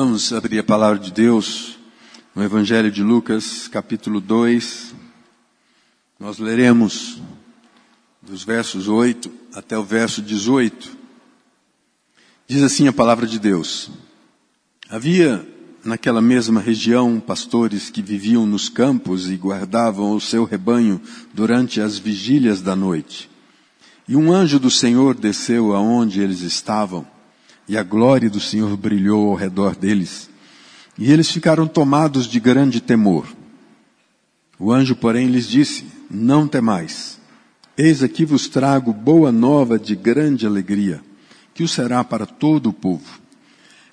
Vamos abrir a palavra de Deus no Evangelho de Lucas, capítulo 2. Nós leremos dos versos 8 até o verso 18. Diz assim a palavra de Deus: Havia naquela mesma região pastores que viviam nos campos e guardavam o seu rebanho durante as vigílias da noite. E um anjo do Senhor desceu aonde eles estavam e a glória do Senhor brilhou ao redor deles. E eles ficaram tomados de grande temor. O anjo, porém, lhes disse: Não temais. Eis aqui vos trago boa nova de grande alegria, que o será para todo o povo.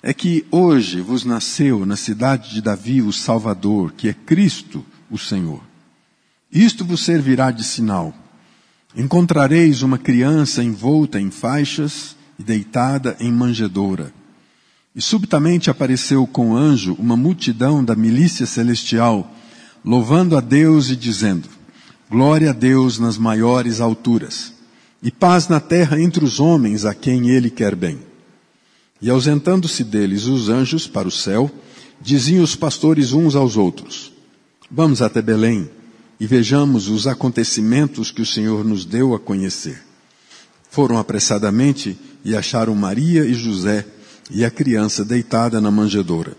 É que hoje vos nasceu na cidade de Davi o Salvador, que é Cristo, o Senhor. Isto vos servirá de sinal. Encontrareis uma criança envolta em faixas e deitada em manjedoura. E subitamente apareceu com o anjo uma multidão da milícia celestial, louvando a Deus e dizendo: Glória a Deus nas maiores alturas, e paz na terra entre os homens a quem ele quer bem. E ausentando-se deles os anjos para o céu, diziam os pastores uns aos outros: Vamos até Belém e vejamos os acontecimentos que o Senhor nos deu a conhecer. Foram apressadamente e acharam Maria e José e a criança deitada na manjedoura.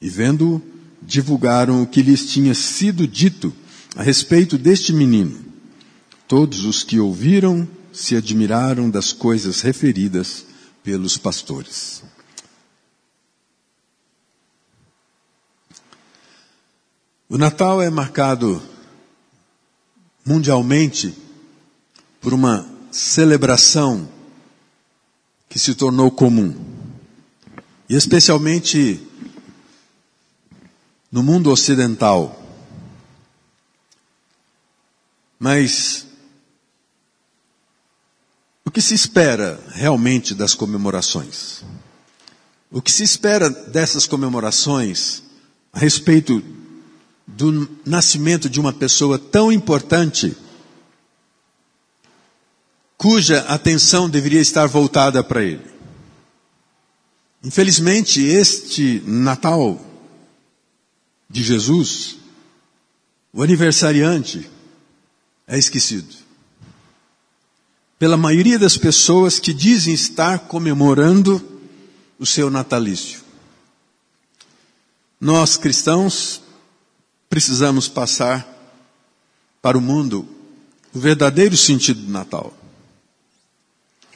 E vendo-o, divulgaram o que lhes tinha sido dito a respeito deste menino. Todos os que ouviram se admiraram das coisas referidas pelos pastores. O Natal é marcado mundialmente por uma celebração que se tornou comum. E especialmente no mundo ocidental. Mas o que se espera realmente das comemorações? O que se espera dessas comemorações a respeito do nascimento de uma pessoa tão importante cuja atenção deveria estar voltada para ele. Infelizmente, este Natal de Jesus, o aniversariante, é esquecido. Pela maioria das pessoas que dizem estar comemorando o seu natalício. Nós cristãos precisamos passar para o mundo o verdadeiro sentido do Natal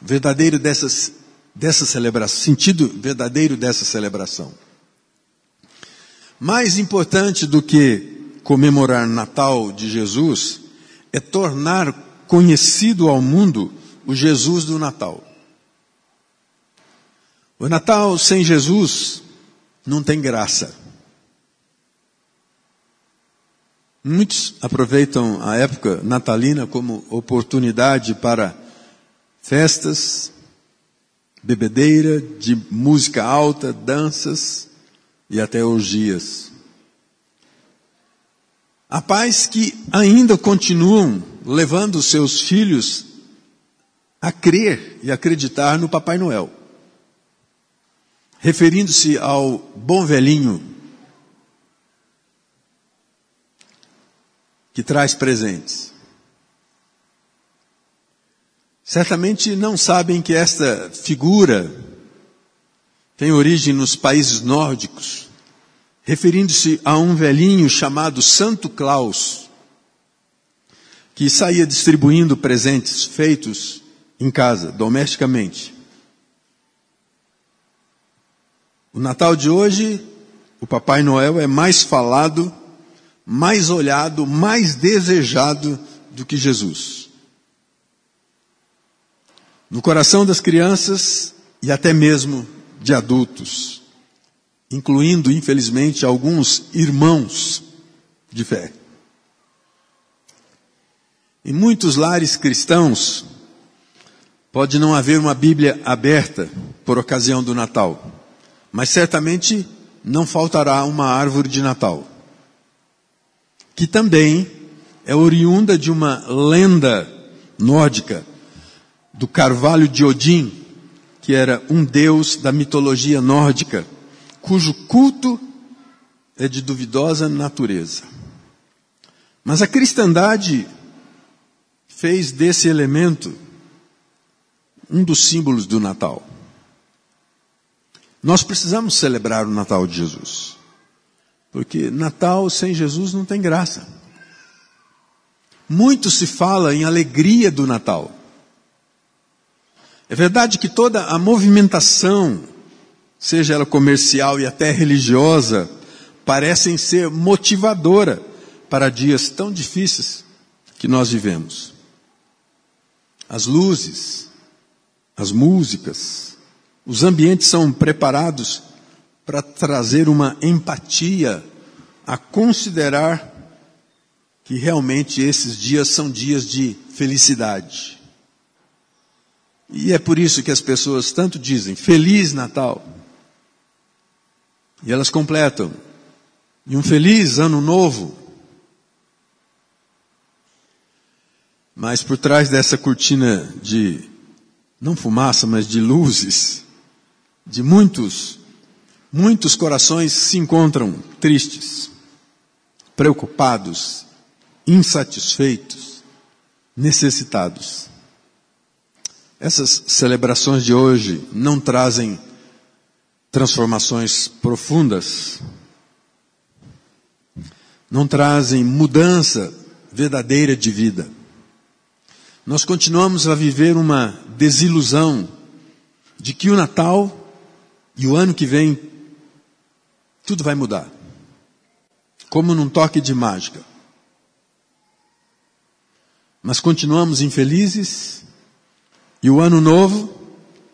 verdadeiro dessas, dessa celebração, sentido verdadeiro dessa celebração. Mais importante do que comemorar Natal de Jesus é tornar conhecido ao mundo o Jesus do Natal. O Natal sem Jesus não tem graça. Muitos aproveitam a época natalina como oportunidade para festas, bebedeira, de música alta, danças e até orgias. Há pais que ainda continuam levando seus filhos a crer e acreditar no Papai Noel, referindo-se ao bom velhinho que traz presentes. Certamente não sabem que esta figura tem origem nos países nórdicos, referindo-se a um velhinho chamado Santo Claus, que saía distribuindo presentes feitos em casa, domesticamente. O Natal de hoje, o Papai Noel é mais falado, mais olhado, mais desejado do que Jesus no coração das crianças e até mesmo de adultos, incluindo, infelizmente, alguns irmãos de fé. Em muitos lares cristãos, pode não haver uma Bíblia aberta por ocasião do Natal, mas certamente não faltará uma árvore de Natal, que também é oriunda de uma lenda nórdica do carvalho de Odin, que era um deus da mitologia nórdica, cujo culto é de duvidosa natureza. Mas a cristandade fez desse elemento um dos símbolos do Natal. Nós precisamos celebrar o Natal de Jesus. Porque Natal sem Jesus não tem graça. Muito se fala em alegria do Natal. É verdade que toda a movimentação, seja ela comercial e até religiosa, parecem ser motivadora para dias tão difíceis que nós vivemos. As luzes, as músicas, os ambientes são preparados para trazer uma empatia a considerar que realmente esses dias são dias de felicidade. E é por isso que as pessoas tanto dizem Feliz Natal. E elas completam. E um feliz ano novo. Mas por trás dessa cortina de, não fumaça, mas de luzes, de muitos, muitos corações se encontram tristes, preocupados, insatisfeitos, necessitados. Essas celebrações de hoje não trazem transformações profundas, não trazem mudança verdadeira de vida. Nós continuamos a viver uma desilusão de que o Natal e o ano que vem tudo vai mudar. Como num toque de mágica. Mas continuamos infelizes e o ano novo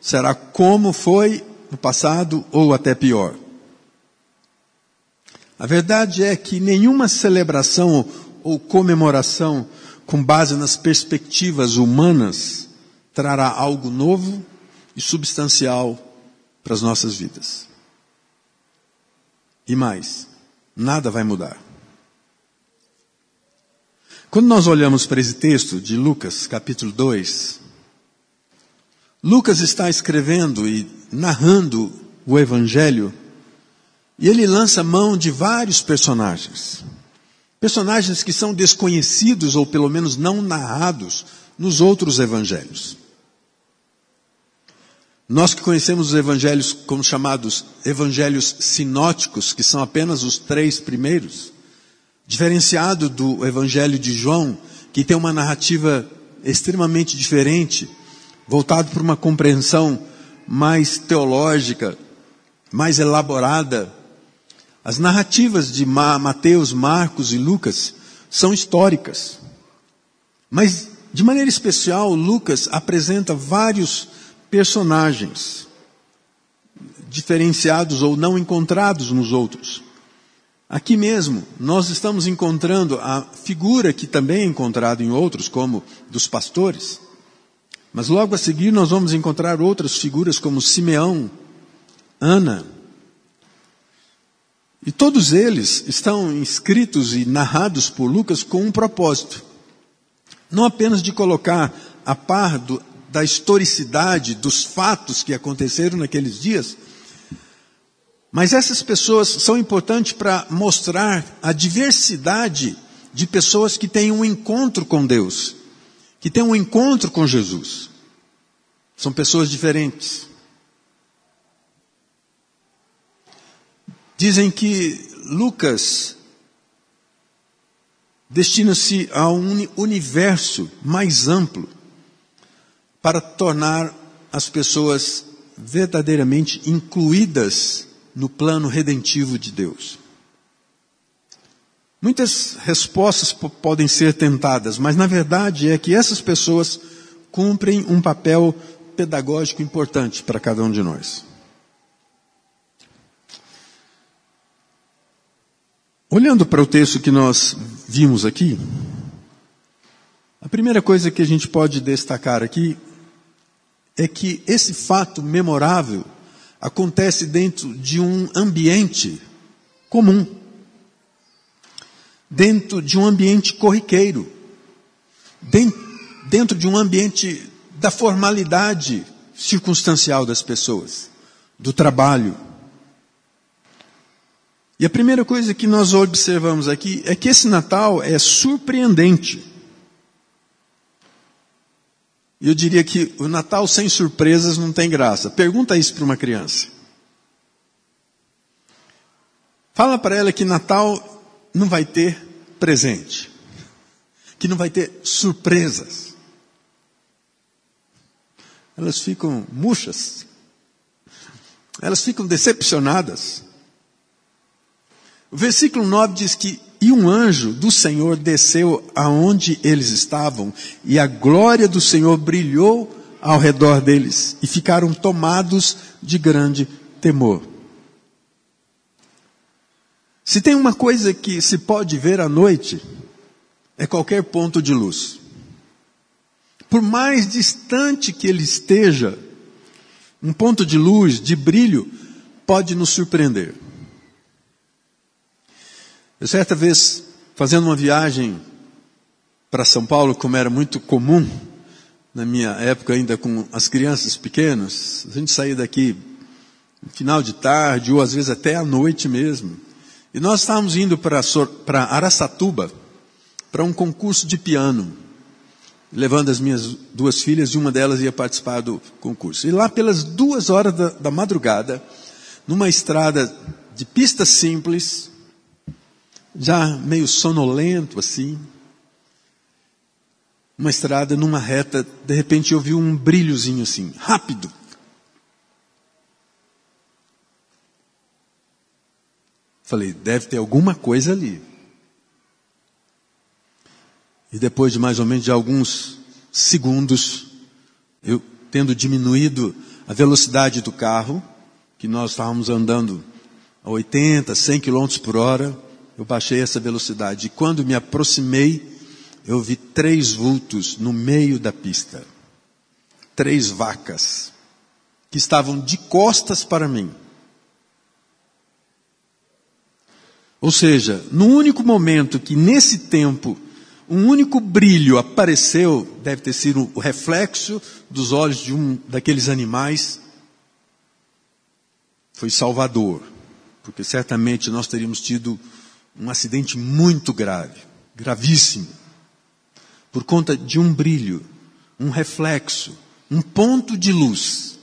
será como foi no passado ou até pior. A verdade é que nenhuma celebração ou comemoração com base nas perspectivas humanas trará algo novo e substancial para as nossas vidas. E mais, nada vai mudar. Quando nós olhamos para esse texto de Lucas, capítulo 2, Lucas está escrevendo e narrando o Evangelho e ele lança mão de vários personagens. Personagens que são desconhecidos ou pelo menos não narrados nos outros evangelhos. Nós que conhecemos os evangelhos como chamados evangelhos sinóticos, que são apenas os três primeiros, diferenciado do evangelho de João, que tem uma narrativa extremamente diferente, voltado para uma compreensão mais teológica, mais elaborada as narrativas de Mateus, Marcos e Lucas são históricas. Mas, de maneira especial, Lucas apresenta vários personagens diferenciados ou não encontrados nos outros. Aqui mesmo, nós estamos encontrando a figura que também é encontrada em outros, como dos pastores. Mas logo a seguir nós vamos encontrar outras figuras como Simeão, Ana, e todos eles estão escritos e narrados por Lucas com um propósito. Não apenas de colocar a par do, da historicidade dos fatos que aconteceram naqueles dias, mas essas pessoas são importantes para mostrar a diversidade de pessoas que têm um encontro com Deus, que têm um encontro com Jesus. São pessoas diferentes. Dizem que Lucas destina-se a um universo mais amplo para tornar as pessoas verdadeiramente incluídas no plano redentivo de Deus. Muitas respostas podem ser tentadas, mas na verdade é que essas pessoas cumprem um papel pedagógico importante para cada um de nós. Olhando para o texto que nós vimos aqui, a primeira coisa que a gente pode destacar aqui é que esse fato memorável acontece dentro de um ambiente comum, dentro de um ambiente corriqueiro, dentro de um ambiente da formalidade circunstancial das pessoas, do trabalho, E a primeira coisa que nós observamos aqui é que esse Natal é surpreendente. E eu diria que o Natal sem surpresas não tem graça. Pergunta isso para uma criança. Fala para ela que Natal não vai ter presente, que não vai ter surpresas. Elas ficam murchas, elas ficam decepcionadas. O versículo 9 diz que e um anjo do Senhor desceu aonde eles estavam, e a glória do Senhor brilhou ao redor deles, e ficaram tomados de grande temor. Se tem uma coisa que se pode ver à noite, é qualquer ponto de luz. Por mais distante que ele esteja, um ponto de luz, de brilho, pode nos surpreender. Eu certa vez, fazendo uma viagem para São Paulo, como era muito comum, na minha época ainda com as crianças pequenas, a gente saía daqui no final de tarde, ou às vezes até à noite mesmo. E nós estávamos indo para Araçatuba, para um concurso de piano, levando as minhas duas filhas, e uma delas ia participar do concurso. E lá pelas duas horas da, da madrugada, numa estrada de pista simples, já meio sonolento assim. Uma estrada numa reta, de repente eu vi um brilhozinho assim, rápido. Falei, deve ter alguma coisa ali. E depois de mais ou menos de alguns segundos, eu tendo diminuído a velocidade do carro, que nós estávamos andando a 80, 100 km por hora, eu baixei essa velocidade. E quando me aproximei, eu vi três vultos no meio da pista. Três vacas que estavam de costas para mim. Ou seja, no único momento que nesse tempo um único brilho apareceu, deve ter sido o reflexo dos olhos de um daqueles animais, foi Salvador, porque certamente nós teríamos tido um acidente muito grave, gravíssimo, por conta de um brilho, um reflexo, um ponto de luz.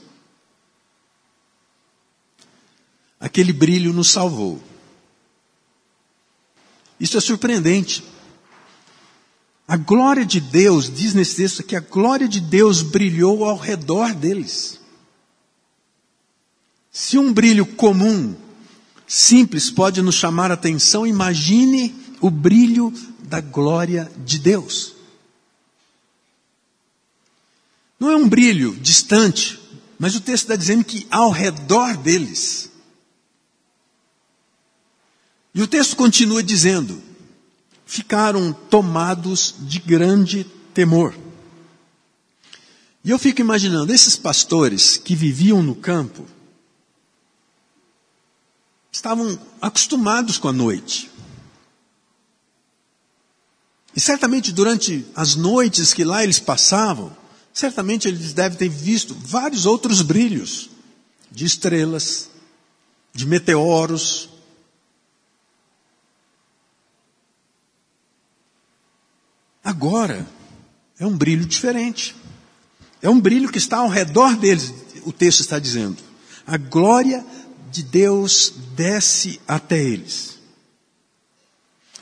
Aquele brilho nos salvou. Isso é surpreendente. A glória de Deus, diz nesse texto que a glória de Deus brilhou ao redor deles. Se um brilho comum simples pode nos chamar a atenção, imagine o brilho da glória de Deus. Não é um brilho distante, mas o texto está dizendo que ao redor deles. E o texto continua dizendo: ficaram tomados de grande temor. E eu fico imaginando esses pastores que viviam no campo, estavam acostumados com a noite. E certamente durante as noites que lá eles passavam, certamente eles devem ter visto vários outros brilhos de estrelas, de meteoros. Agora é um brilho diferente. É um brilho que está ao redor deles, o texto está dizendo. A glória de Deus desce até eles.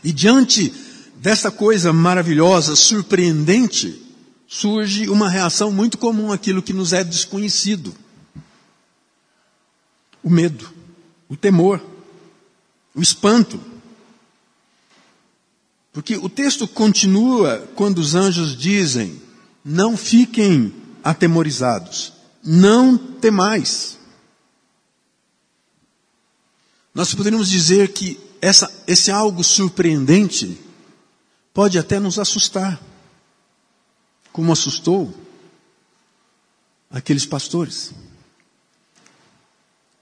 E diante dessa coisa maravilhosa, surpreendente, surge uma reação muito comum àquilo que nos é desconhecido: o medo, o temor, o espanto. Porque o texto continua quando os anjos dizem: não fiquem atemorizados, não temais. Nós poderíamos dizer que essa, esse algo surpreendente pode até nos assustar, como assustou aqueles pastores.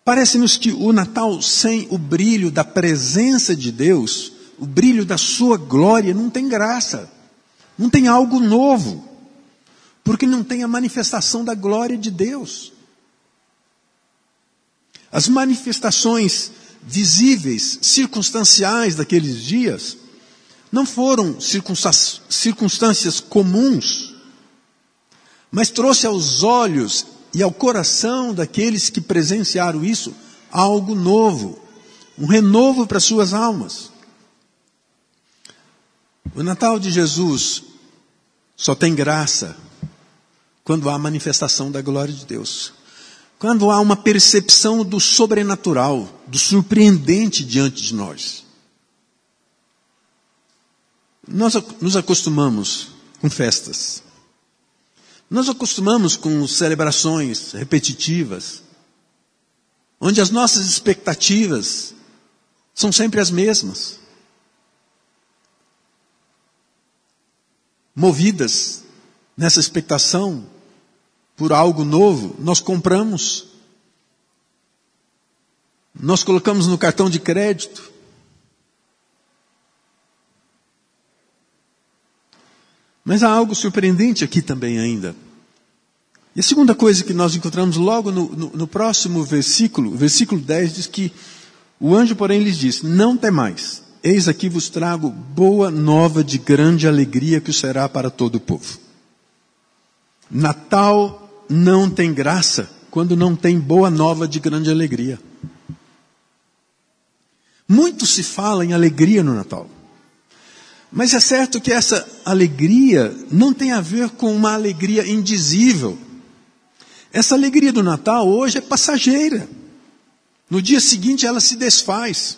Parece-nos que o Natal sem o brilho da presença de Deus, o brilho da sua glória, não tem graça, não tem algo novo, porque não tem a manifestação da glória de Deus. As manifestações visíveis, circunstanciais daqueles dias, não foram circunstâncias comuns, mas trouxe aos olhos e ao coração daqueles que presenciaram isso algo novo, um renovo para suas almas. O Natal de Jesus só tem graça quando há manifestação da glória de Deus. Quando há uma percepção do sobrenatural, do surpreendente diante de nós. Nós nos acostumamos com festas. Nós acostumamos com celebrações repetitivas, onde as nossas expectativas são sempre as mesmas. Movidas nessa expectação por algo novo, nós compramos, nós colocamos no cartão de crédito, Mas há algo surpreendente aqui também ainda. E a segunda coisa que nós encontramos logo no, no, no próximo versículo, versículo 10, diz que o anjo, porém, lhes disse: Não temais, eis aqui vos trago boa nova de grande alegria que será para todo o povo. Natal não tem graça quando não tem boa nova de grande alegria. Muito se fala em alegria no Natal. Mas é certo que essa alegria não tem a ver com uma alegria indizível. Essa alegria do Natal hoje é passageira. No dia seguinte ela se desfaz.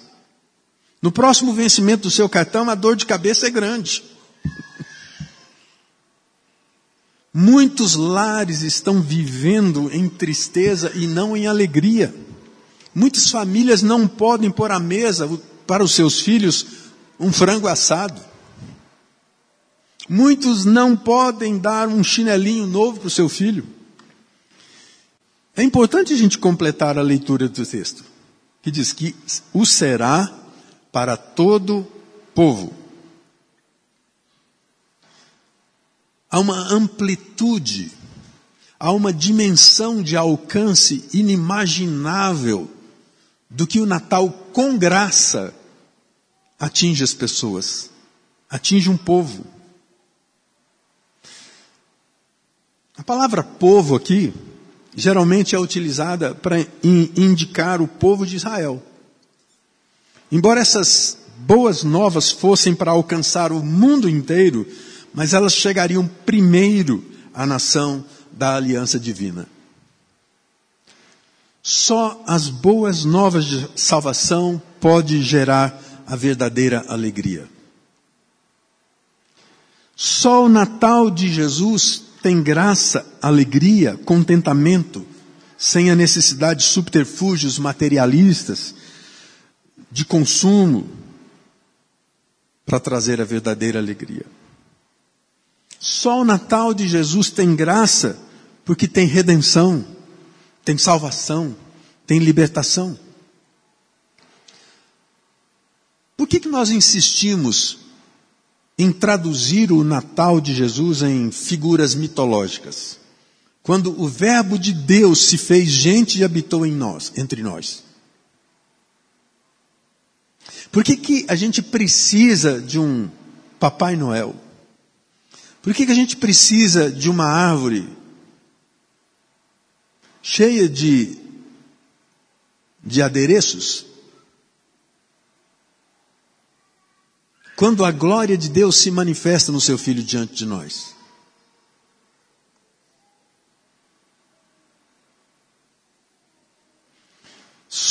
No próximo vencimento do seu cartão, a dor de cabeça é grande. Muitos lares estão vivendo em tristeza e não em alegria. Muitas famílias não podem pôr à mesa para os seus filhos um frango assado. Muitos não podem dar um chinelinho novo para o seu filho. É importante a gente completar a leitura do texto, que diz que o será para todo povo. Há uma amplitude, há uma dimensão de alcance inimaginável do que o Natal com graça atinge as pessoas, atinge um povo. A palavra povo aqui geralmente é utilizada para indicar o povo de Israel. Embora essas boas novas fossem para alcançar o mundo inteiro, mas elas chegariam primeiro à nação da aliança divina. Só as boas novas de salvação pode gerar a verdadeira alegria. Só o Natal de Jesus tem graça, alegria, contentamento, sem a necessidade de subterfúgios materialistas, de consumo, para trazer a verdadeira alegria. Só o Natal de Jesus tem graça porque tem redenção, tem salvação, tem libertação. Por que, que nós insistimos em traduzir o Natal de Jesus em figuras mitológicas. Quando o Verbo de Deus se fez gente e habitou em nós, entre nós. Por que, que a gente precisa de um Papai Noel? Por que, que a gente precisa de uma árvore cheia de, de adereços? quando a glória de Deus se manifesta no seu filho diante de nós.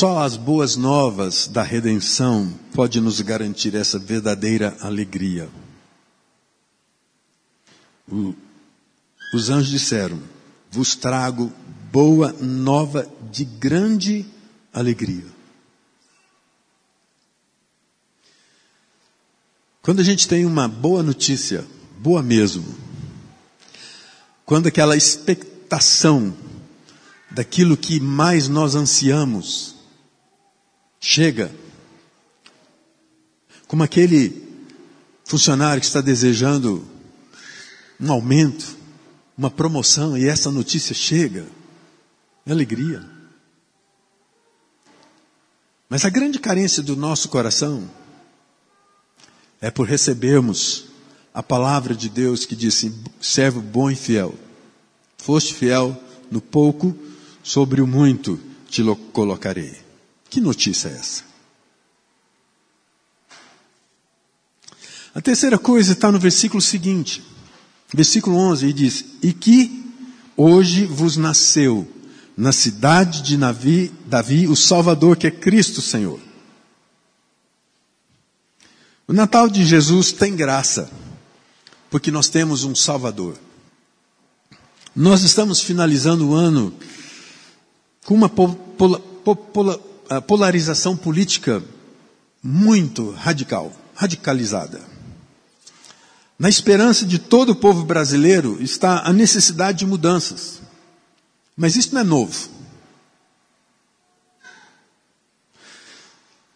Só as boas novas da redenção pode nos garantir essa verdadeira alegria. O, os anjos disseram: Vos trago boa nova de grande alegria. Quando a gente tem uma boa notícia, boa mesmo, quando aquela expectação daquilo que mais nós ansiamos chega, como aquele funcionário que está desejando um aumento, uma promoção e essa notícia chega, é alegria. Mas a grande carência do nosso coração é por recebermos a palavra de Deus que disse: servo bom e fiel. Foste fiel no pouco, sobre o muito te colocarei. Que notícia é essa? A terceira coisa está no versículo seguinte, versículo 11, e diz: E que hoje vos nasceu na cidade de Navi, Davi o Salvador, que é Cristo Senhor. O Natal de Jesus tem graça, porque nós temos um Salvador. Nós estamos finalizando o ano com uma polarização política muito radical, radicalizada. Na esperança de todo o povo brasileiro está a necessidade de mudanças. Mas isso não é novo.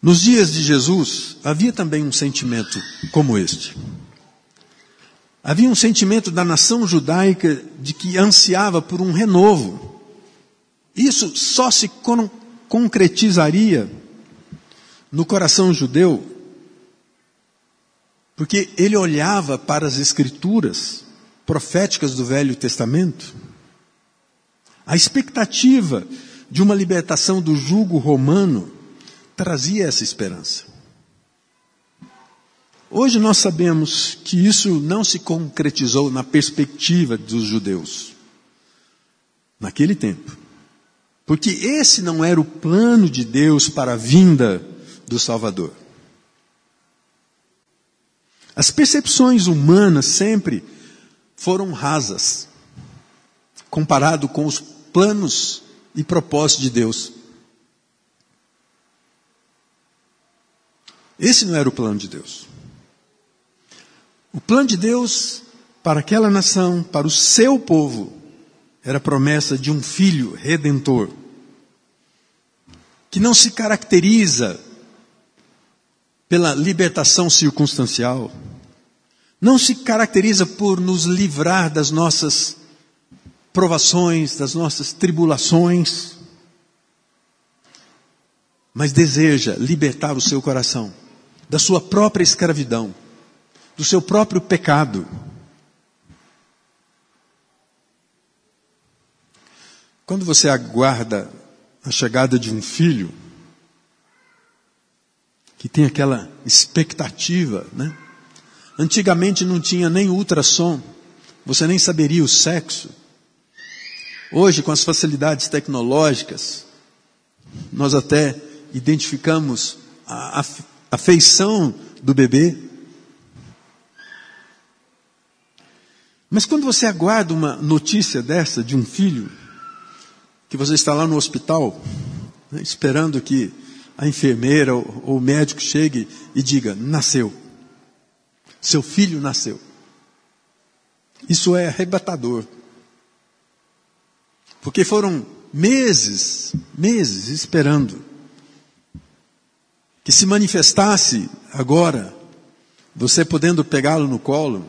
Nos dias de Jesus, havia também um sentimento como este. Havia um sentimento da nação judaica de que ansiava por um renovo. Isso só se concretizaria no coração judeu porque ele olhava para as escrituras proféticas do Velho Testamento. A expectativa de uma libertação do jugo romano trazia essa esperança. Hoje nós sabemos que isso não se concretizou na perspectiva dos judeus, naquele tempo. Porque esse não era o plano de Deus para a vinda do Salvador. As percepções humanas sempre foram rasas, comparado com os planos e propósitos de Deus. Esse não era o plano de Deus. O plano de Deus para aquela nação, para o seu povo, era a promessa de um filho redentor, que não se caracteriza pela libertação circunstancial, não se caracteriza por nos livrar das nossas provações, das nossas tribulações, mas deseja libertar o seu coração da sua própria escravidão, do seu próprio pecado. Quando você aguarda a chegada de um filho, que tem aquela expectativa, né? Antigamente não tinha nem ultrassom, você nem saberia o sexo. Hoje, com as facilidades tecnológicas, nós até identificamos a, a, a feição do bebê. Mas quando você aguarda uma notícia dessa de um filho, que você está lá no hospital, né, esperando que a enfermeira ou, ou o médico chegue e diga: nasceu. Seu filho nasceu. Isso é arrebatador. Porque foram meses, meses esperando que se manifestasse agora, você podendo pegá-lo no colo.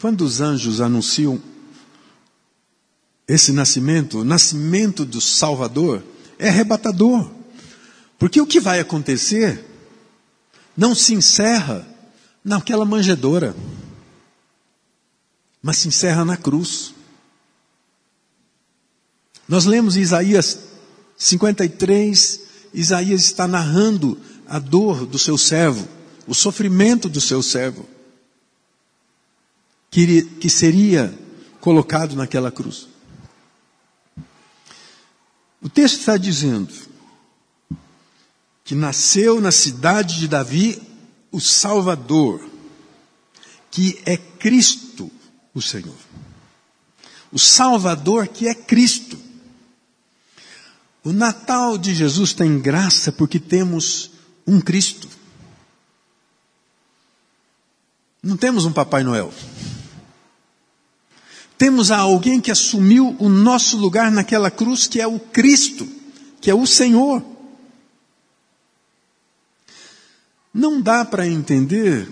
Quando os anjos anunciam esse nascimento, o nascimento do Salvador, é arrebatador. Porque o que vai acontecer não se encerra naquela manjedoura, mas se encerra na cruz. Nós lemos Isaías 53, Isaías está narrando a dor do seu servo, o sofrimento do seu servo, que, que seria colocado naquela cruz. O texto está dizendo: que nasceu na cidade de Davi o Salvador, que é Cristo o Senhor. O Salvador que é Cristo. O Natal de Jesus tem graça porque temos um Cristo. Não temos um Papai Noel. Temos alguém que assumiu o nosso lugar naquela cruz, que é o Cristo, que é o Senhor. Não dá para entender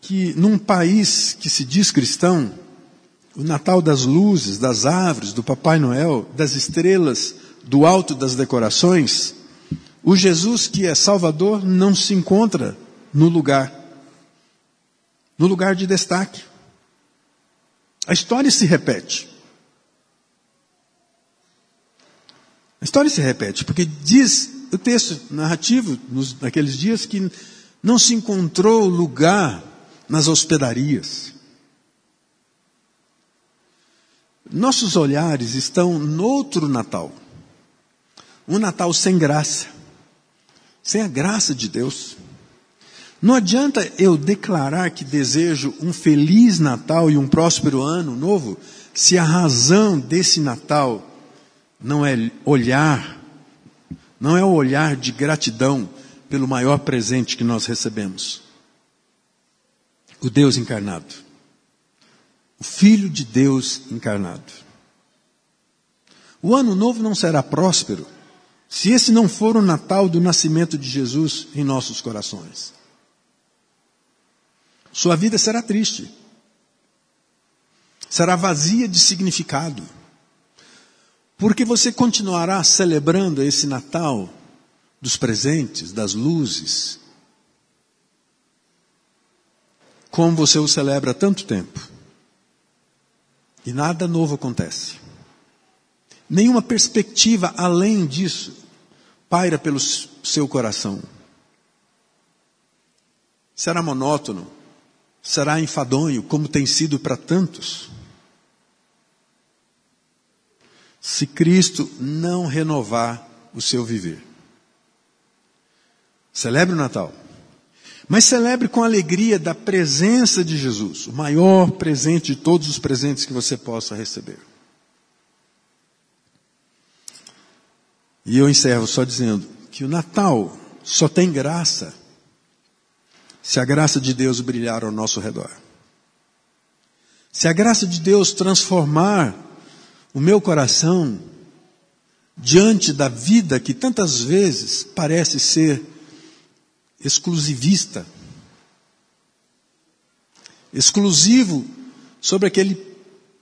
que num país que se diz cristão, o Natal das luzes, das árvores, do Papai Noel, das estrelas, do alto das decorações, o Jesus que é Salvador não se encontra no lugar, no lugar de destaque. A história se repete. A história se repete, porque diz o texto narrativo nos, naqueles dias que não se encontrou lugar nas hospedarias. Nossos olhares estão noutro Natal. Um Natal sem graça, sem a graça de Deus. Não adianta eu declarar que desejo um feliz Natal e um próspero ano novo, se a razão desse Natal não é olhar, não é o olhar de gratidão pelo maior presente que nós recebemos o Deus encarnado, o Filho de Deus encarnado. O ano novo não será próspero se esse não for o Natal do nascimento de Jesus em nossos corações. Sua vida será triste, será vazia de significado, porque você continuará celebrando esse Natal dos presentes, das luzes, como você o celebra há tanto tempo. E nada novo acontece. Nenhuma perspectiva além disso paira pelo seu coração. Será monótono, será enfadonho, como tem sido para tantos. Se Cristo não renovar o seu viver. Celebre o Natal. Mas celebre com alegria da presença de Jesus, o maior presente de todos os presentes que você possa receber. E eu encerro só dizendo que o Natal só tem graça se a graça de Deus brilhar ao nosso redor. Se a graça de Deus transformar o meu coração diante da vida que tantas vezes parece ser exclusivista, exclusivo sobre aquele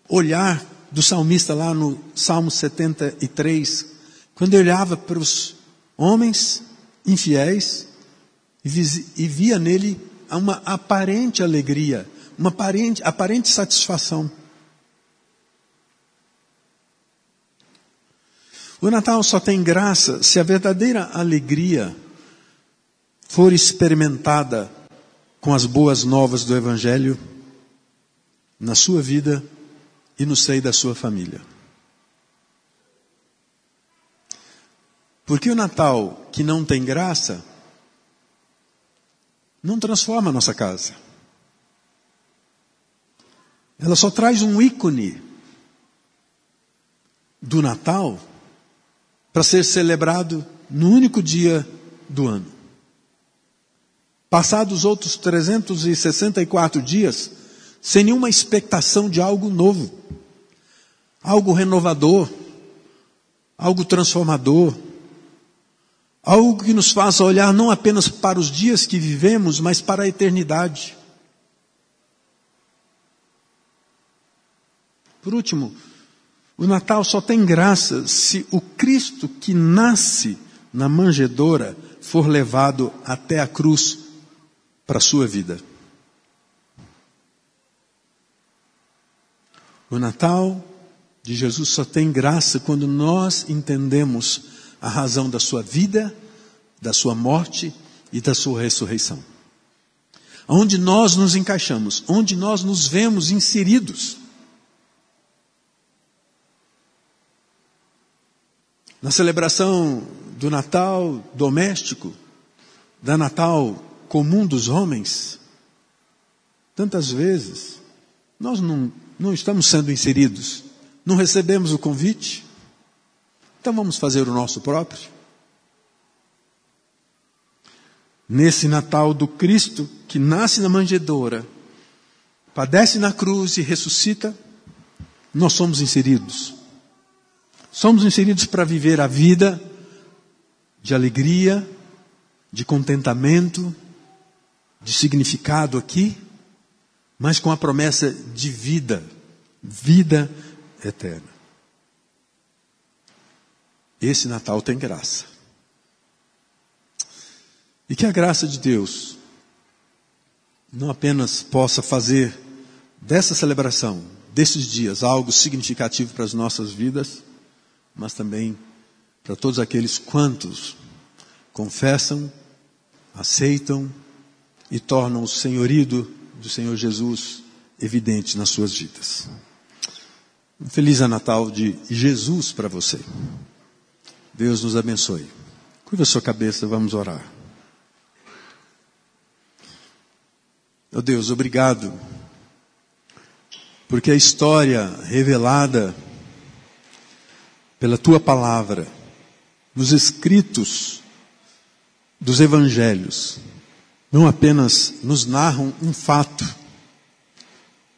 olhar do salmista lá no Salmo 73, quando ele olhava para os homens infiéis e via nele uma aparente alegria, uma aparente, aparente satisfação. O Natal só tem graça se a verdadeira alegria for experimentada com as boas novas do Evangelho na sua vida e no seio da sua família. Porque o Natal que não tem graça não transforma a nossa casa. Ela só traz um ícone do Natal para ser celebrado no único dia do ano. Passados outros 364 dias, sem nenhuma expectação de algo novo, algo renovador, algo transformador, algo que nos faça olhar não apenas para os dias que vivemos, mas para a eternidade. Por último, o Natal só tem graça se o Cristo que nasce na manjedoura for levado até a cruz para a sua vida. O Natal de Jesus só tem graça quando nós entendemos a razão da sua vida, da sua morte e da sua ressurreição. Onde nós nos encaixamos, onde nós nos vemos inseridos. Na celebração do Natal doméstico, da Natal comum dos homens, tantas vezes nós não, não estamos sendo inseridos, não recebemos o convite, então vamos fazer o nosso próprio. Nesse Natal do Cristo que nasce na manjedoura, padece na cruz e ressuscita, nós somos inseridos. Somos inseridos para viver a vida de alegria, de contentamento, de significado aqui, mas com a promessa de vida, vida eterna. Esse Natal tem graça. E que a graça de Deus não apenas possa fazer dessa celebração, desses dias, algo significativo para as nossas vidas, mas também para todos aqueles quantos confessam, aceitam e tornam o senhorido do Senhor Jesus evidente nas suas vidas. Um feliz Natal de Jesus para você. Deus nos abençoe. Curva a sua cabeça, vamos orar. Oh Deus, obrigado, porque a história revelada pela tua palavra, nos escritos dos evangelhos, não apenas nos narram um fato,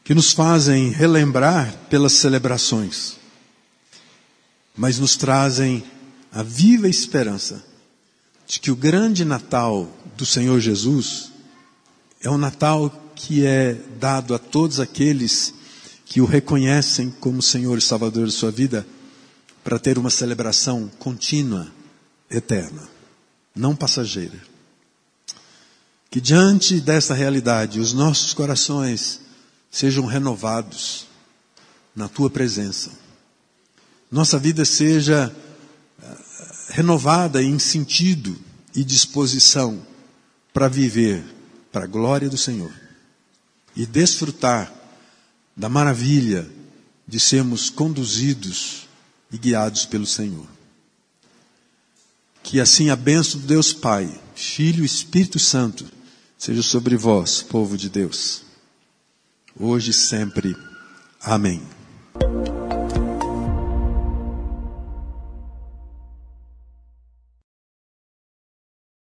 que nos fazem relembrar pelas celebrações, mas nos trazem a viva esperança de que o grande Natal do Senhor Jesus é um Natal que é dado a todos aqueles que o reconhecem como Senhor e Salvador de sua vida, para ter uma celebração contínua, eterna, não passageira. Que diante dessa realidade os nossos corações sejam renovados na tua presença. Nossa vida seja renovada em sentido e disposição para viver para a glória do Senhor e desfrutar da maravilha de sermos conduzidos e guiados pelo Senhor. Que assim a bênção do Deus Pai, Filho e Espírito Santo seja sobre vós, povo de Deus hoje e sempre. Amém.